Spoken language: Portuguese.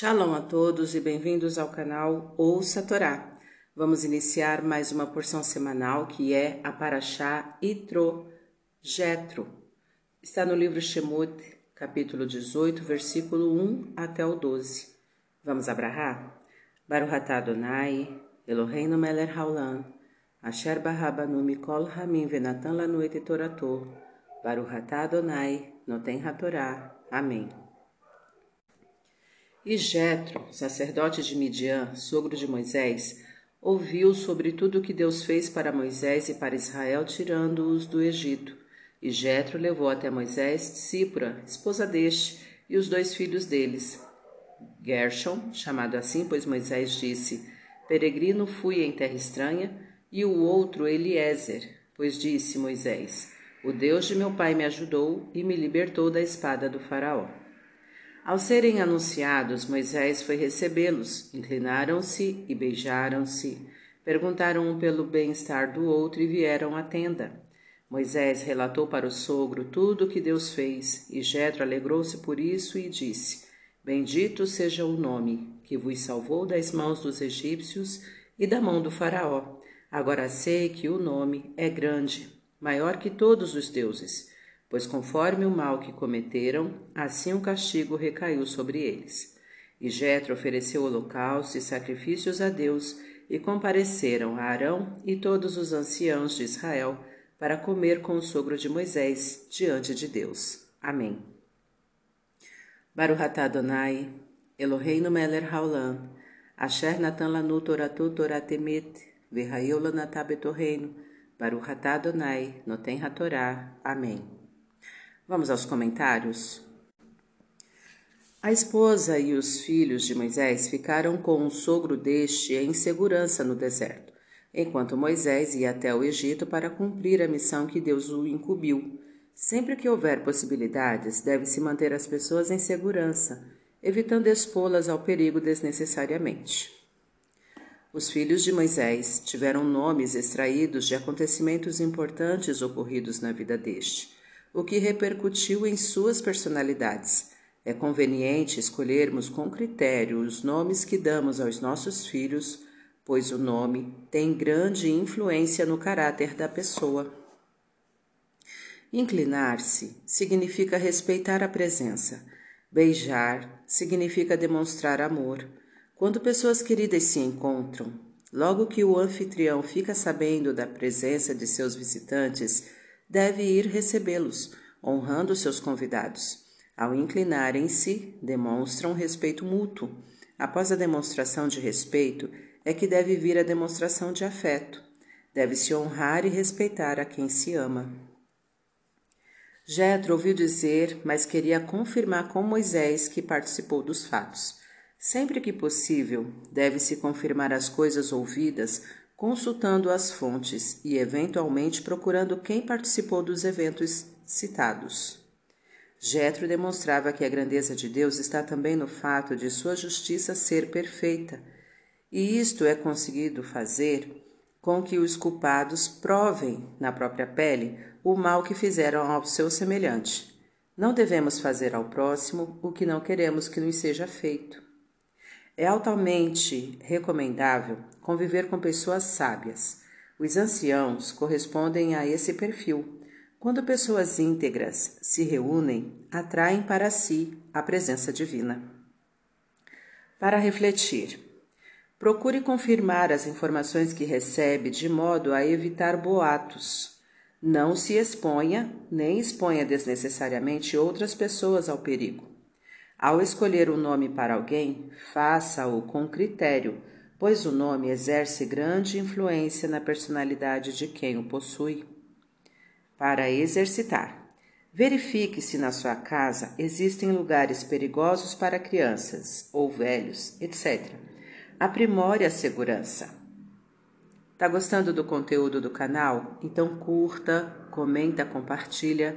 Shalom a todos e bem-vindos ao canal Ouça Torá. Vamos iniciar mais uma porção semanal que é a Paraxá Itro Jetro. Está no livro Shemot, capítulo 18, versículo 1 até o 12. Vamos abrahar? Baruch atah Adonai, Eloheinu melech haolam, asher barabanu mikol hamim venatan lanu et torato, Baruch atah Adonai, noten hatorá. Amém. E Jetro, sacerdote de Midian, sogro de Moisés, ouviu sobre tudo o que Deus fez para Moisés e para Israel, tirando-os do Egito. E Jetro levou até Moisés Cípora, esposa deste, e os dois filhos deles. Gershon, chamado assim, pois Moisés disse: Peregrino fui em terra estranha, e o outro Eliezer, pois disse Moisés: O Deus de meu pai me ajudou e me libertou da espada do Faraó. Ao serem anunciados, Moisés foi recebê-los. Inclinaram-se e beijaram-se. Perguntaram um pelo bem-estar do outro e vieram à tenda. Moisés relatou para o sogro tudo o que Deus fez, e Jetro alegrou-se por isso e disse: Bendito seja o nome que vos salvou das mãos dos egípcios e da mão do faraó. Agora sei que o nome é grande, maior que todos os deuses pois conforme o mal que cometeram, assim o castigo recaiu sobre eles. E Jetro ofereceu holocausto e sacrifícios a Deus, e compareceram a Arão e todos os anciãos de Israel para comer com o sogro de Moisés diante de Deus. Amém. Baruch atah Adonai, Eloheinu melech haolam, asher natan lanu toratu toratemet, v'hayol lanatah betorreino, Baruch atah Adonai, noten hatorá. Amém. Vamos aos comentários? A esposa e os filhos de Moisés ficaram com o sogro deste em segurança no deserto, enquanto Moisés ia até o Egito para cumprir a missão que Deus o incumbiu. Sempre que houver possibilidades, deve-se manter as pessoas em segurança, evitando expô-las ao perigo desnecessariamente. Os filhos de Moisés tiveram nomes extraídos de acontecimentos importantes ocorridos na vida deste o que repercutiu em suas personalidades. É conveniente escolhermos com critério os nomes que damos aos nossos filhos, pois o nome tem grande influência no caráter da pessoa. Inclinar-se significa respeitar a presença. Beijar significa demonstrar amor. Quando pessoas queridas se encontram, logo que o anfitrião fica sabendo da presença de seus visitantes, deve ir recebê-los, honrando seus convidados. Ao inclinarem-se, demonstram respeito mútuo. Após a demonstração de respeito, é que deve vir a demonstração de afeto. Deve-se honrar e respeitar a quem se ama. Jetro ouviu dizer, mas queria confirmar com Moisés que participou dos fatos. Sempre que possível, deve-se confirmar as coisas ouvidas consultando as fontes e, eventualmente, procurando quem participou dos eventos citados. Jetro demonstrava que a grandeza de Deus está também no fato de sua justiça ser perfeita, e isto é conseguido fazer com que os culpados provem na própria pele o mal que fizeram ao seu semelhante. Não devemos fazer ao próximo o que não queremos que nos seja feito. É altamente recomendável conviver com pessoas sábias. Os anciãos correspondem a esse perfil. Quando pessoas íntegras se reúnem, atraem para si a presença divina. Para refletir, procure confirmar as informações que recebe de modo a evitar boatos. Não se exponha nem exponha desnecessariamente outras pessoas ao perigo. Ao escolher o um nome para alguém, faça-o com critério, pois o nome exerce grande influência na personalidade de quem o possui. Para exercitar, verifique se na sua casa existem lugares perigosos para crianças ou velhos, etc. Aprimore a segurança. Tá gostando do conteúdo do canal? Então curta, comenta, compartilha